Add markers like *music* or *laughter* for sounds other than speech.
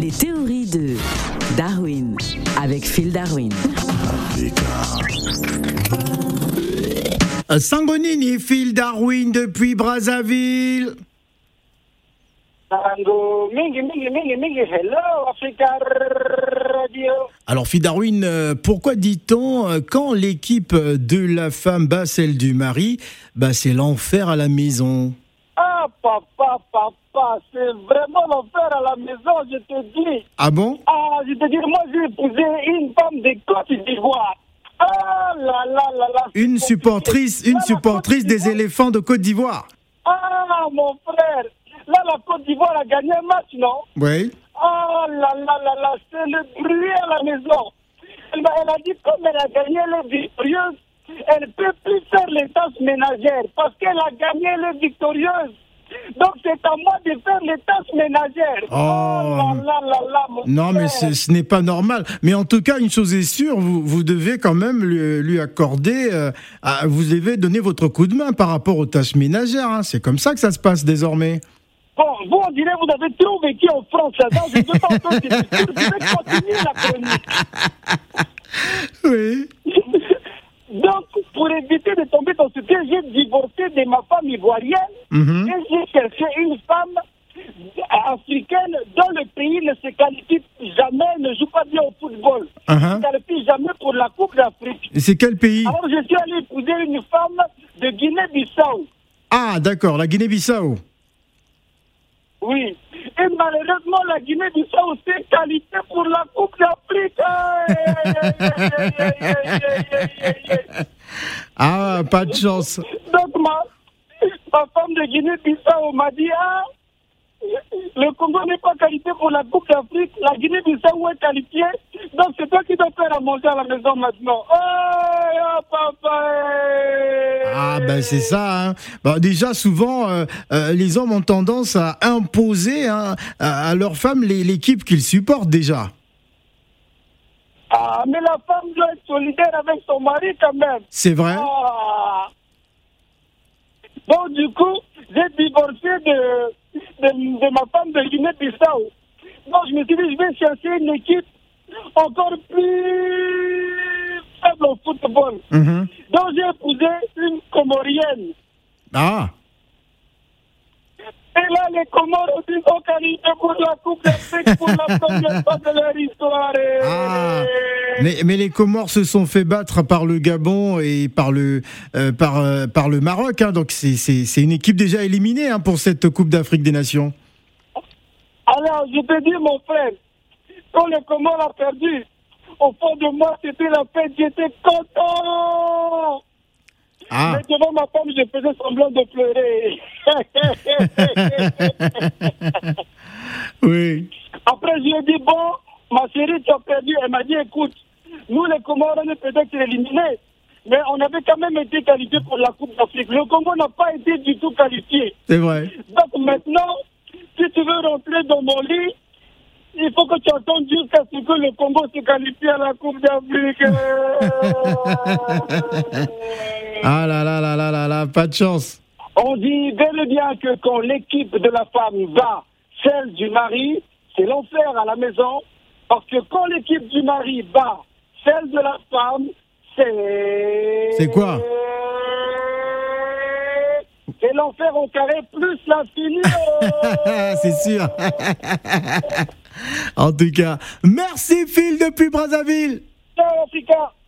Les théories de Darwin avec Phil Darwin. Sangonini, Phil Darwin depuis Brazzaville. Alors, Phil Darwin, euh, pourquoi dit-on euh, quand l'équipe de la femme bat celle du mari, bah, c'est l'enfer à la maison? Ah, papa, papa, c'est vraiment l'enfer à la maison, je te dis. Ah bon? Ah, je te dis, moi, j'ai épousé une femme de Côte d'Ivoire. Ah, là, là, là, là. Une supportrice, une Là, supportrice des éléphants de Côte d'Ivoire. Ah, mon frère. Là, la Côte d'Ivoire a gagné un match, non? Oui. Ah là là là là, c'est le bruit à la maison. Elle, m'a- elle a dit comme elle a gagné le victorieuse, elle ne peut plus faire les tâches ménagères parce qu'elle a gagné le victorieuse. Donc c'est à moi de faire les tâches ménagères. Oh. là là là là, mon Non, mais frère. ce, ce n'est pas normal. Mais en tout cas, une chose est sûre, vous, vous devez quand même lui, lui accorder, euh, à- vous devez donner votre coup de main par rapport aux tâches ménagères. hein. C'est comme ça que ça se passe désormais. Bon, vous on dirait vous avez trop vécu en France. Je ne peux pas entendre. Je vais continuer la chronique. *laughs* Oui. divorcé de ma femme ivoirienne mhm. et j'ai cherché une femme africaine dont le pays ne se qualifie jamais, ne joue pas bien au football, uh ne se qualifie jamais pour la Coupe d'Afrique. Et c'est quel pays? Alors je suis allé épouser une femme de Guinée-Bissau. Ah d'accord, la Guinée-Bissau. Oui. Et malheureusement, la Guinée-Bissau s'est qualifiée pour la Coupe d'Afrique. *laughs* ah, pas de chance. Ma, femme de Guinée-Bissau m'a dit Ah, le Congo n'est pas qualifié pour la Coupe d'Afrique, la Guinée-Bissau est qualifiée, donc c'est toi qui dois faire à manger à la maison maintenant. Oh, oh, papa Ah, ben c'est ça. hein. Déjà, souvent, euh, euh, les hommes ont tendance à imposer hein, à, à leur femme les- l'équipe qu'ils supportent déjà. Ah, mais la femme doit être solidaire avec son mari quand même. C'est vrai Ah. Bon, du coup, j'ai divorcé de, de, de ma femme de Guinée-Bissau. Donc, je me suis dit, je vais chercher une équipe encore plus faible au football. Mhm. Donc, j'ai épousé une Comorienne. Ah, Et là, les Comores ont dit sont qualifiés pour la Coupe d'Afrique pour la première fois de leur histoire. Ah. Mais, mais les Comores se sont fait battre par le Gabon et par le, euh, par, euh, par le Maroc. hein. donc c'est- une équipe déjà éliminée hein, pour cette Coupe d'Afrique des Nations. Alors, je te dis, mon frère, quand le Comore a perdu, au fond de moi, c'était la fête, j'étais content. Ah, Mais devant ma femme, je faisais semblant de pleurer. *laughs* oui. Après, je lui ai dit, bon, ma chérie, tu as perdu. Elle m'a dit, écoute, nous, les Comores, peut-être éliminés, mais on avait quand même été qualifiés pour la Coupe d'Afrique. Le Congo n'a pas été du tout qualifié. C'est vrai. Donc maintenant, si tu veux rentrer dans mon lit, il faut que tu attendes jusqu'à ce que le Congo se qualifie à la Coupe d'Afrique. *laughs* Ah là là là là là là, pas de chance. On dit bel et bien que quand l'équipe de la femme va, celle du mari, c'est l'enfer à la maison. Parce que quand l'équipe du mari bat, celle de la femme, c'est... C'est quoi C'est l'enfer au carré plus l'infini. *laughs* C'est sûr. *laughs* en tout cas, merci Phil depuis Brazzaville. Ciao.